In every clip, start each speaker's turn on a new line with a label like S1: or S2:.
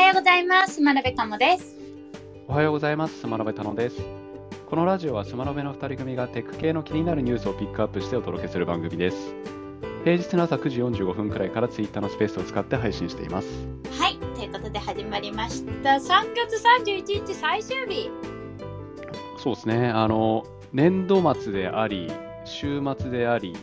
S1: はようございます。真鍋かもです。
S2: おはようございます。スマロベタノです。このラジオはスマロベの2人組がテック系の気になるニュースをピックアップしてお届けする番組です。平日の朝9時45分くらいからツイッターのスペースを使って配信しています。
S1: はい、ということで始まりました。3月31日最終日。
S2: そうですね。あの、年度末であり、週末であり、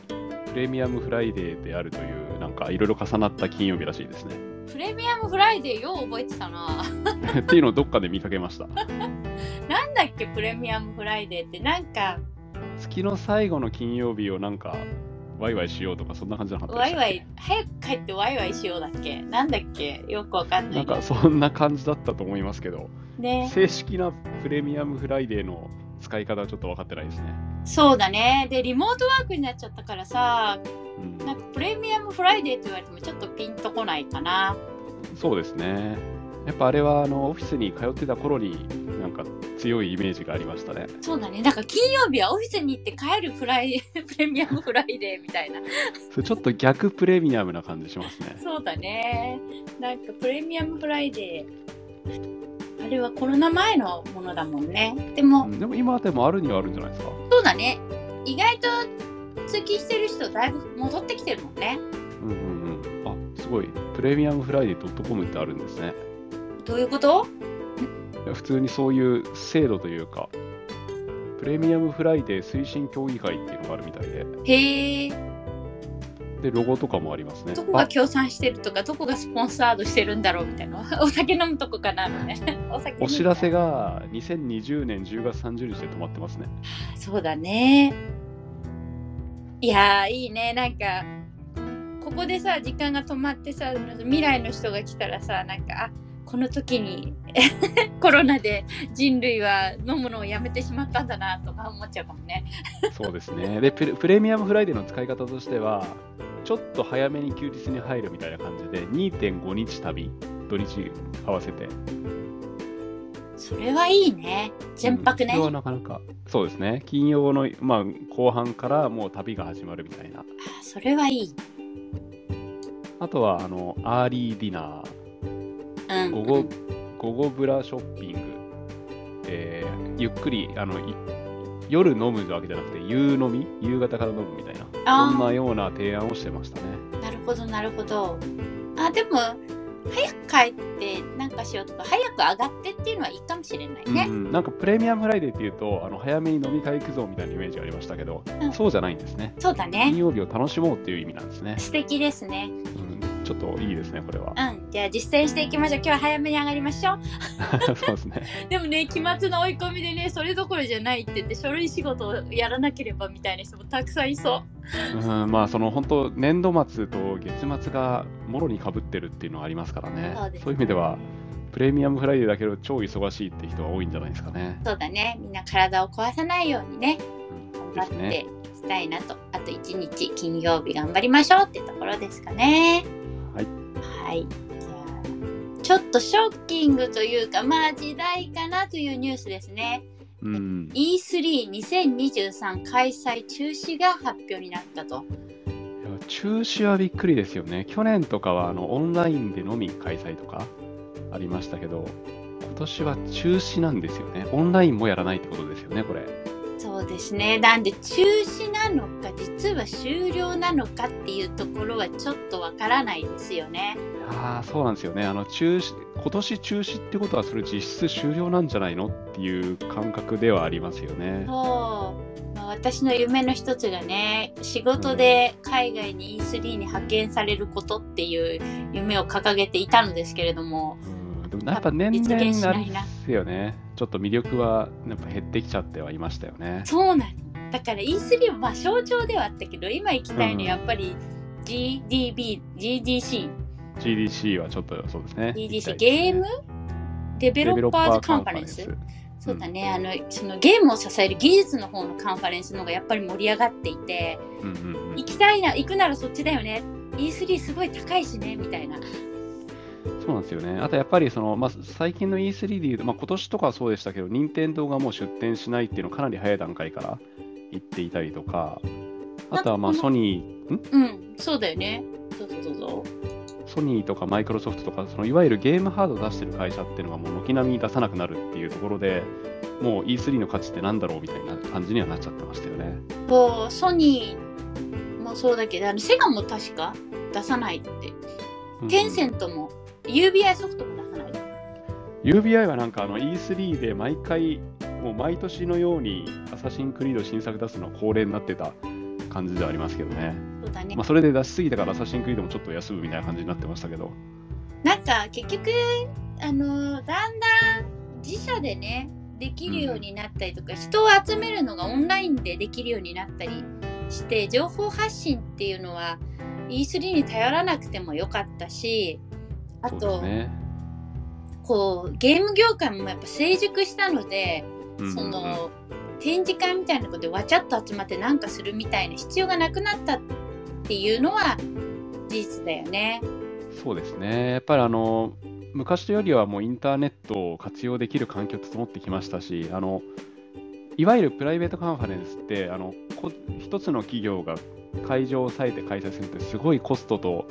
S2: プレミアムフライデーであるという、なんかいろいろ重なった金曜日らしいですね。
S1: プレミアムフライデーよう覚えてたな。
S2: っていうのをどっかで見かけました。
S1: なんだっけ、プレミアムフライデーって。なんか、
S2: 月の最後の金曜日をなんか、ワイワイしようとか、そんな感じなかった
S1: ワイワイ、早く帰ってワイワイしようだっけ？なんだっけ？よくわかんなけど
S2: ないんか。そんな感じだったと思いますけど、
S1: ね。
S2: 正式なプレミアムフライデーの使い方はちょっと分かってないですね。
S1: そうだね。で、リモートワークになっちゃったからさ、
S2: うん
S1: なんかプレミアムフライデーって言われてもちょっとピンとこないかな。
S2: そうですね。やっぱあれはあのオフィスに通ってた頃になんか強いイメージがありましたね。
S1: そうだね。なんか金曜日はオフィスに行って帰るフライ プレミアムフライデーみたいな。
S2: それちょっと逆プレミアムな感じしますね。
S1: そうだね。なんかプレミアムフライデー。あれはコロナ前のものだもんね。でも、
S2: うんでも今でもあるにはあるんじゃないですか？
S1: そうだね。意外と通勤してる人だいぶ戻ってきてるもんね。
S2: うんうんうん。あ、すごい。プレミアムフライデー .com ってあるんですね。
S1: どういうこと？
S2: 普通にそういう制度というか、プレミアムフライデー推進協議会っていうのがあるみたいで、
S1: へえ。
S2: で、ロゴとかもありますね。
S1: どこが協賛してるとか、どこがスポンサードしてるんだろうみたいな。お酒飲むとこかなみたいな。お
S2: 知らせが2020年10月30日で止まってますね。
S1: そうだね。いやー、いいね。なんか、ここでさ、時間が止まってさ、未来の人が来たらさ、なんか、あこの時に コロナで人類は飲むのをやめてしまったんだなとか思っちゃうかもね。
S2: そうですね。でプレ、プレミアムフライデーの使い方としては、ちょっと早めに休日に入るみたいな感じで、2.5日旅、土日合わせて。
S1: それはいいね。全泊ね。
S2: うんなかなか、そうですね。金曜の、まあ、後半からもう旅が始まるみたいな。
S1: あそれはいい。
S2: あとは、あの、 early dinner
S1: うん。
S2: ー、午後、午後ブラショッピング、えーゆっくり、あの、い夜飲むわけじゃなくて、夕飲み？夕方から飲むみたいな。そんなような提案をしてましたね。
S1: なるほど、なるほど。あ、でも、早く帰ってなんかしようとか、早く上がってっていうのはいいかもしれないね。
S2: うん、なんかプレミアムフライデーっていうとあの早めに飲み会行くぞみたいなイメージがありましたけど、
S1: うん
S2: そうじゃないんですね
S1: そうだ
S2: 金
S1: ね。
S2: 曜日を楽しもうっていう意味なんですね、
S1: 素敵ですね。
S2: うん、ちょっといいですねこれは
S1: うん。じゃあ実践していきましょう。今日は早めに上がりましょう。
S2: そうですね
S1: でもね、期末の追い込みでね、それどころじゃないって言って、書類仕事をやらなければみたいな人もたくさんいそう。
S2: うんまあその本当年度末と月末がもろにかぶってるっていうのはありますからね
S1: そうです
S2: いう意味ではプレミアムフライデーだけど超忙しいって人は多いんじゃないですかね、
S1: そうだね。みんな体を壊さないようにね、
S2: うん、
S1: 頑張って
S2: ですね
S1: いきたいなと。あと1日、金曜日頑張りましょうってところですかね。
S2: はい。
S1: ちょっとショッキングというか、まあ時代かなというニュースですね。
S2: うん、
S1: E32023 開催中止が発表になったと。
S2: 中止はびっくりですよね。去年とかはあのオンラインでのみ開催とかありましたけど、今年は中止なんですよね。オンラインもやらないってことですよね、これ。
S1: そうですね。なんで中止なのか、実は終了なのかっていうところはちょっとわからないですよね。
S2: ああ、そうなんですよね。あの中止、今年中止ってことは、それ実質終了なんじゃないのっていう感覚ではありますよね。
S1: そう。まあ、私の夢の一つがね、仕事で海外に E3 に派遣されることっていう夢を掲げていたのですけれども、
S2: うん、でもやっぱ年々
S1: ないな
S2: あれですよね。ちょっと魅力はやっぱ減ってきちゃってはいましたよね。
S1: そうなの。だから E3 はまあ象徴ではあったけど、今行きたいのはやっぱり GDB、GDC、
S2: GDC はちょっとそうですね。
S1: GDC、ゲー
S2: ね
S1: ム？デベロッパーズカンファレンス。そうだね、あのそのゲームを支える技術の方のカンファレンスの方がやっぱり盛り上がっていて、
S2: うんうんうん
S1: 行きたいな、行くならそっちだよね。E3 すごい高いしね、みたいな。
S2: そうなんですよね。あとやっぱりその、まあ、最近の E3 でいうと、まあ、今年とかはそうでしたけど、任天堂がもう出展しないっていうのをかなり早い段階から言っていたりとか、あとはまあソニー、ん？
S1: うん、そうだよね。そうそうそうそう。
S2: ソニーとかマイクロソフトとかそのいわゆるゲームハードを出してる会社っていうのがもう軒並み出さなくなるっていうところでもう E3 の価値ってなんだろうみたいな感じにはなっちゃってましたよね。
S1: そうソニーもそうだけどあのセガも確か出さないってテンセントも UBI ソフトも出さない
S2: ？UBI はなんかあの E3 で毎回もう毎年のようにアサシンクリード新作出すのは恒例になってた感じではありますけどね。
S1: そうだね
S2: まあ、それで出しすぎたからアサシンクリードもちょっと休むみたいな感じになってましたけど。
S1: なんか結局あのだんだん自社でねできるようになったりとか、人を集めるのがオンラインでできるようになったりして情報発信っていうのは E3 に頼らなくてもよかったしあと、
S2: ね。
S1: こうゲーム業界もやっぱ成熟したので、
S2: うんうんうん
S1: その展示会みたいなことでわちゃっと集まってなんかするみたいな必要がなくなったっていうのは事実だよね。
S2: そうですね。やっぱりあの昔よりはもうインターネットを活用できる環境整ってきましたし、あのいわゆるプライベートカンファレンスってあのこ一つの企業が会場を抑えて開催するってすごいコストと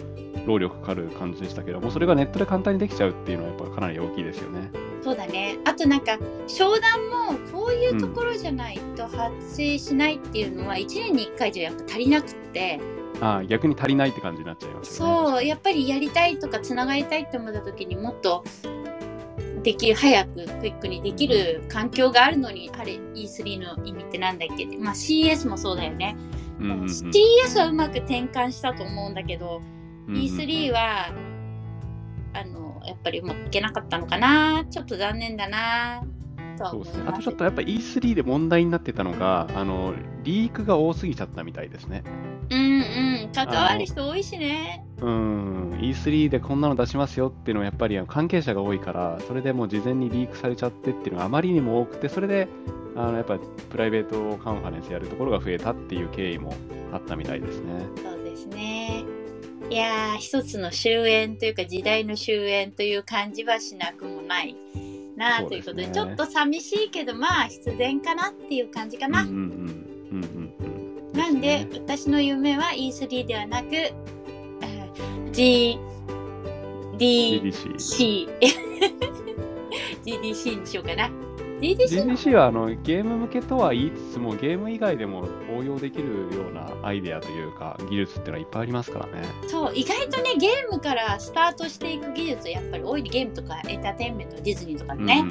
S2: 労力かかる感じでしたけども、それがネットで簡単にできちゃうっていうのはやっぱかなり大きいですよね。
S1: そうだね。あとなんか商談もこういうところじゃないと発生しないっていうのは1年に1回じゃやっぱ足りなくって、
S2: ああ逆に足りないって感じになっちゃいますよね。
S1: そうやっぱりやりたいとかつながりたいって思った時にもっとできる早くクイックにできる環境があるのにあれ E3 の意味ってなんだっけって。まあ CS もそうだよね、
S2: うんうんうん。
S1: CS はうまく転換したと思うんだけど、
S2: うんうんうん。
S1: E3 はあのやっぱりもういけなかったのかな。ちょっと残念だな
S2: そうですね。あとちょっとやっぱ E3 で問題になってたのが、あのリークが多すぎちゃったみたいですね。
S1: うんうん関わる人多いしね
S2: うん、E3 でこんなの出しますよっていうのはやっぱり関係者が多いから、それでもう事前にリークされちゃってっていうのがあまりにも多くて、それであのやっぱプライベートカンファレンスやるところが増えたっていう経緯もあったみたいですね。
S1: そうですねいやー一つの終焉というか時代の終焉という感じはしなくもないなあということでちょっと寂しいけどまあ必然かなっていう感じかな、
S2: うんうんうん。
S1: なんで私の夢は E3 ではなく、えー G D GDC。にしようかな。GDC の
S2: GDC はあのゲーム向けとは言いつつも、ゲーム以外でも応用できるようなアイデアというか、技術っていうのはいっぱいありますからね。
S1: そう意外とねゲームからスタートしていく技術やっぱり多い。ゲームとかエンターテインメントディズニーとかね、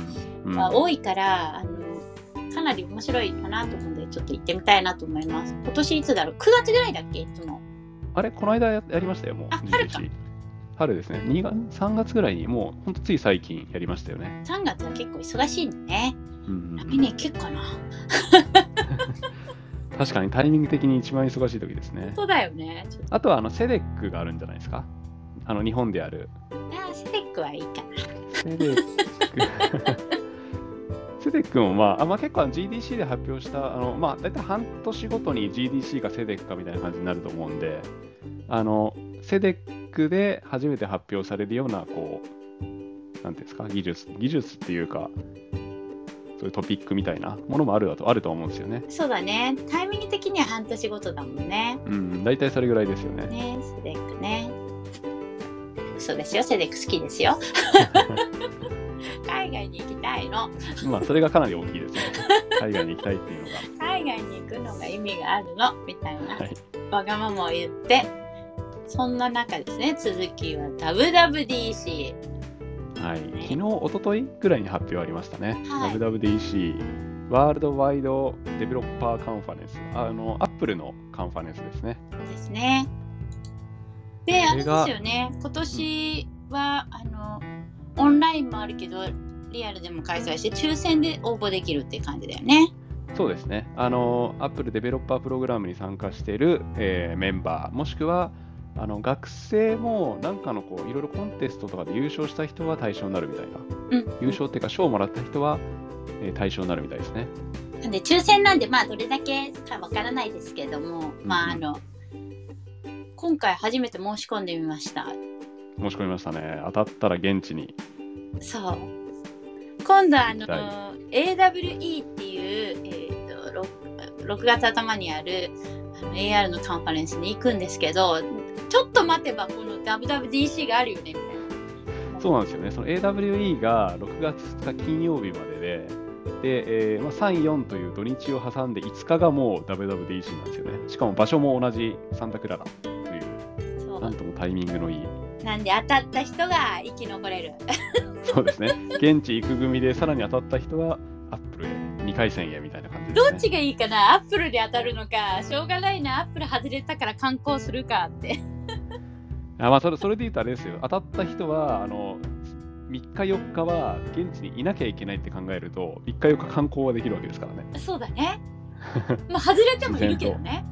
S2: うんうん。
S1: まあ、多いからあのかなり面白いかなと思うんでちょっと行ってみたいなと思います今年いつだろう？9月ぐらいだっけ？いつも
S2: あれ、この間ややりましたよ、もう。
S1: あ春か
S2: 春ですね。2月3月ぐらいに、もうほんとつい最近やりましたよね。
S1: 3月は結構忙しいんだね
S2: うん
S1: 来年結構かな
S2: 確かにタイミング的に一番忙しい時ですね。
S1: そうだよね
S2: あとはあの CEDEC があるんじゃないですか？あの日本である。
S1: とあー CEDEC はいいかな
S2: CEDEC。CEDEC も、まあ、あまあ、結構 GDC で発表した、あのまあ、大体半年ごとに GDC かセデックかみたいな感じになると思うんで、あのセデックで初めて発表されるような、こう、なんていうんですか、技術、技術っていうか、そういうトピックみたいなものもあるだとあると思うんですよね。
S1: そうだね。タイミング的には半年ごとだもんね。
S2: うん、大体それぐらいですよね。
S1: ねセレックね。そうですよ。セレック好きですよ 海外に行きたいの。
S2: まあ、それがかなり大きいですね。海外に行きたいっていうのが。
S1: 海外に行くのが意味があるの？みたいな、
S2: はい。
S1: わがままを言って。そんな中ですね。続きは WWDC
S2: はい、昨日、一昨日ぐらいに発表ありましたね。
S1: はい。
S2: WWDC、ワールドワイドデベロッパーカンファレンス。あの、アップルのカンファレンスですね。
S1: ですね。であれですよね。今年はあのオンラインもあるけどリアルでも開催して抽選で応募できるっていう感じだよね。
S2: そうですね。あの、アップルデベロッパープログラムに参加している、えーメンバー、もしくは、あの学生もなんかのこういろいろコンテストとかで優勝した人は対象になるみたいな、
S1: うん。
S2: 優勝っていうか賞をもらった人は、えー対象になるみたいですね。
S1: なんで抽選なんでまあどれだけかわからないですけども、まああの今回初めて申し込んでみました
S2: 申し込みましたね。当たったら現地に。
S1: そう今度あの AWE っていう、えー、と 6, 6月頭にあるあの AR のカンファレンスに行くんですけどちょっと待てばこの WWDC があるよねみたいな。
S2: そうなんですよね。その AWE が6月2日金曜日までで、で、えーまあ、3、4という土日を挟んで5日がもう WWDC なんですよね。しかも場所も同じサンタクララというなんともタイミングのいい。
S1: なんで当たった人が生き残れる。
S2: そうですね。現地行く組でさらに当たった人はアップルへ2回戦へみたいな感じですね。
S1: どっちがいいかな？アップルで当たるのか、しょうがないな、アップル外れたから観光するかって。
S2: あまあそれそれで言うとあれですよ。当たった人はあの3日4日は現地にいなきゃいけないって考えると3日4日観光はできるわけですからね。
S1: そうだね。まあ外れてもいるけどね。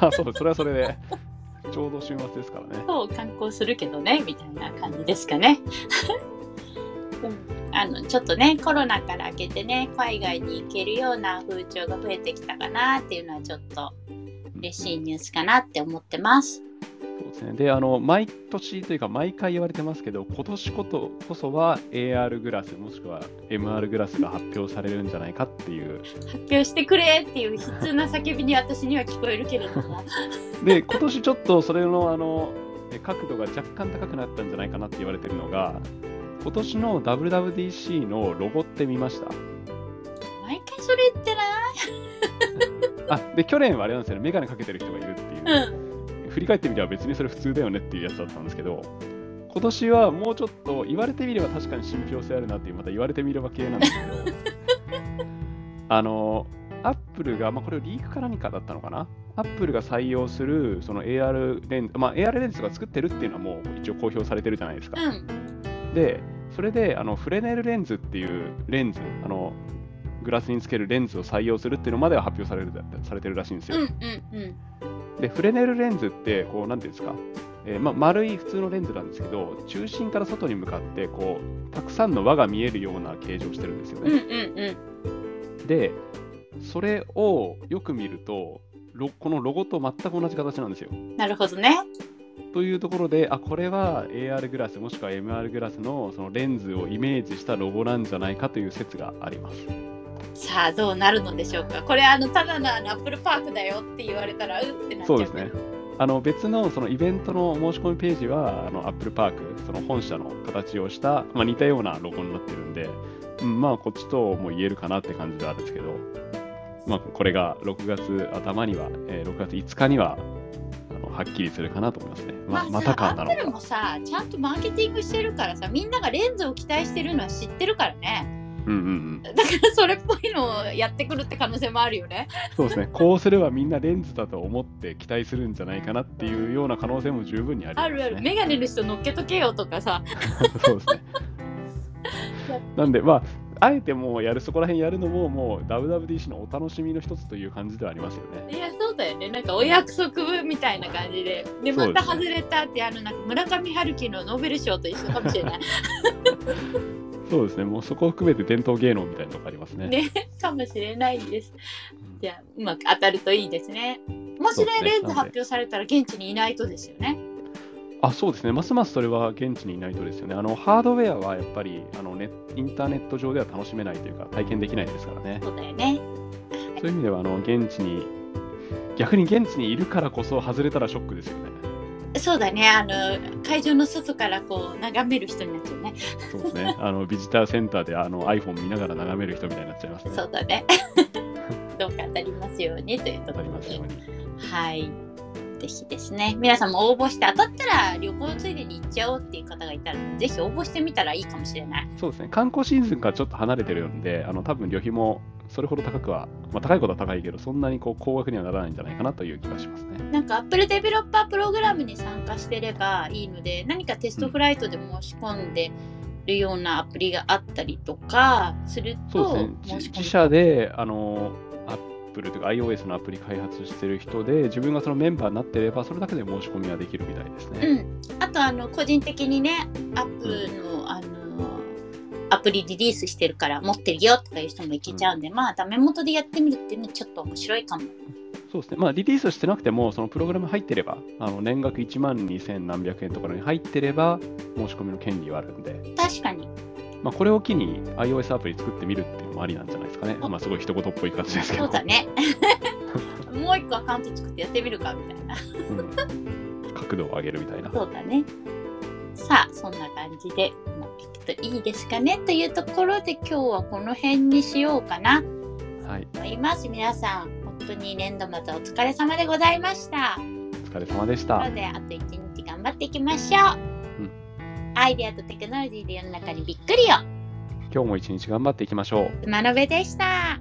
S2: まあ そうそれはそれでちょうど週末ですからね。
S1: そう観光するけどねみたいな感じですかね。あのちょっとねコロナから明けてね海外に行けるような風潮が増えてきたかなっていうのはちょっと嬉しいニュースかなって思ってます。
S2: そうですね。で、あの、毎年というか、毎回言われてますけど、今年ことこそは AR グラス、もしくは MR グラスが発表されるんじゃないかっていう。
S1: 発表してくれっていう悲痛な叫びに私には聞こえるけれども
S2: で、今年ちょっとそれの、あの、え角度が若干高くなったんじゃないかなって言われてるのが、今年の WWDC のロゴって見ました？
S1: 毎回それ言ってない？
S2: あ、で、去年はあれなんですよね、メガネかけてる人がいるっていう。
S1: うん
S2: 振り返ってみれば別にそれ普通だよねっていうやつだったんですけど、今年はもうちょっと言われてみれば確かに信憑性あるなっていう、また言われてみれば系なんですけど、あの、アップルが、まあ、これをリークか何かだったのかな？アップルが採用するその AR レンズ、まあ、AR レンズが作ってるっていうのはもう一応公表されてるじゃないですか。
S1: うん
S2: で、それであのフレネルレンズっていうレンズ、あのグラスにつけるレンズを採用するっていうのまでは発表されるされてるらしいんですよ。
S1: うんうんうん
S2: で、フレネルレンズって、こう、なんていうんですか、えーまあ、丸い普通のレンズなんですけど、中心から外に向かって、こう、たくさんの輪が見えるような形状をしてるんですよ
S1: うんうん
S2: ね。
S1: うん
S2: で、それをよく見ると、ロこのロゴと全く同じ形なんですよ。
S1: なるほどね。
S2: というところで、あ、これは AR グラスもしくは MR グラスのそのレンズをイメージしたロゴなんじゃないかという説があります。
S1: さあどうなるのでしょうか？これあのただのアップルパークだよって言われたらうってなっちゃけど
S2: そううですね。あの別のそのイベントの申し込みページはあの Apple Park その本社の形をした、まあ、似たようなロゴになってるんで、うん、まあこっちとも言えるかなって感じであるんですけど、まあ、これが6月頭には、えー6月5日にはあのはっきりするかなと思いますね。まあ、またかなのか
S1: アップルも。さちゃんとマーケティングしてるからさみんながレンズを期待してるのは知ってるからね。
S2: うんうんうん。
S1: だからそれっぽいのをやってくるって可能性もあるよね。
S2: そうですね。こうすればみんなレンズだと思って期待するんじゃないかなっていうような可能性も十分にあります、ね。
S1: あるある。メガネの人乗っけとけよとかさ。
S2: そうですね。なんで、まあ、あえてもうやる、そこら辺やるのも、もう WWDC のお楽しみの一つという感じではありますよね。
S1: いやそうだよね。なんかお約束みたいな感じで。でまた外れたってあのなんか村上春樹のノーベル賞と一緒かもしれない。
S2: そうですね。もうそこを含めて伝統芸能みたいなとこありますね。
S1: ねかもしれないんです。
S2: うん
S1: じゃあうまく当たるといいですね。もしね
S2: ね
S1: レンズ発表されたら現地にいないとですよね。
S2: あ、そうですね。ますますそれは現地にいないとですよね。あの、ハードウェアはやっぱり、あのネインターネット上では楽しめないというか、体験できないですからね。
S1: そうだよね。
S2: そういう意味では、あの、現地に、逆に現地にいるからこそ外れたらショックですよね。
S1: そうだね。あの会場の外からこう眺める人になっちゃうね。
S2: そうですね。あの、ビジターセンターであの iPhone 見ながら眺める人みたいになっちゃいますね。
S1: そうだね。どうか当たりますようにというところで。はい。ぜひですね、皆さんも応募して当たったら旅行ついでに行っちゃおうっていう方がいたら、ぜひ応募してみたらいいかもしれない。
S2: そうですね。観光シーズンからちょっと離れてるんで、あの、多分旅費もそれほど高くは、まあ、高いことは高いけど、そんなにこう高額にはならないんじゃないかなという気がしますね。
S1: なんか Apple デベロッパープログラムに参加してればいいので、何かテストフライトで申し込んでるようなアプリがあったりとかすると
S2: そうですね。自自社で、あの、Apple というか iOS のアプリ開発してる人で、自分がそのメンバーになってれば、それだけで申し込みはできるみたいですね。
S1: うん、あとあの個人的にね、アップルのあのアプリリリースしてるから持ってるよとかいう人もいけちゃうんで、まあダメ元でやってみるっていうのはちょっと面白いかも。
S2: そうですね。まあ、リリースしてなくても、そのプログラム入ってれば、あの年額1万2000何百円とかに入ってれば、申し込みの権利はあるんで、
S1: 確かに。
S2: まあ、これを機に iOS アプリ作ってみるっていうのもありなんじゃないですかね。
S1: お
S2: まあ、すごい一言っぽい感じですけど。
S1: そうだね。もう一個アカウント作ってやってみるかみたいな。
S2: うんか角度を上げるみたいな。
S1: そうだね。さあ、そんな感じでうまくいくといいですかねというところで今日はこの辺にしようかな
S2: はい。
S1: と思います。皆さん、本当に年度末お疲れ様でございました。
S2: お疲れ様でした
S1: なの。で、あと一日頑張っていきましょう。
S2: うん
S1: アイデアとテクノロジーで世の中にびっくりよ。
S2: 今日も一日頑張っていきましょう。
S1: スマノベでした。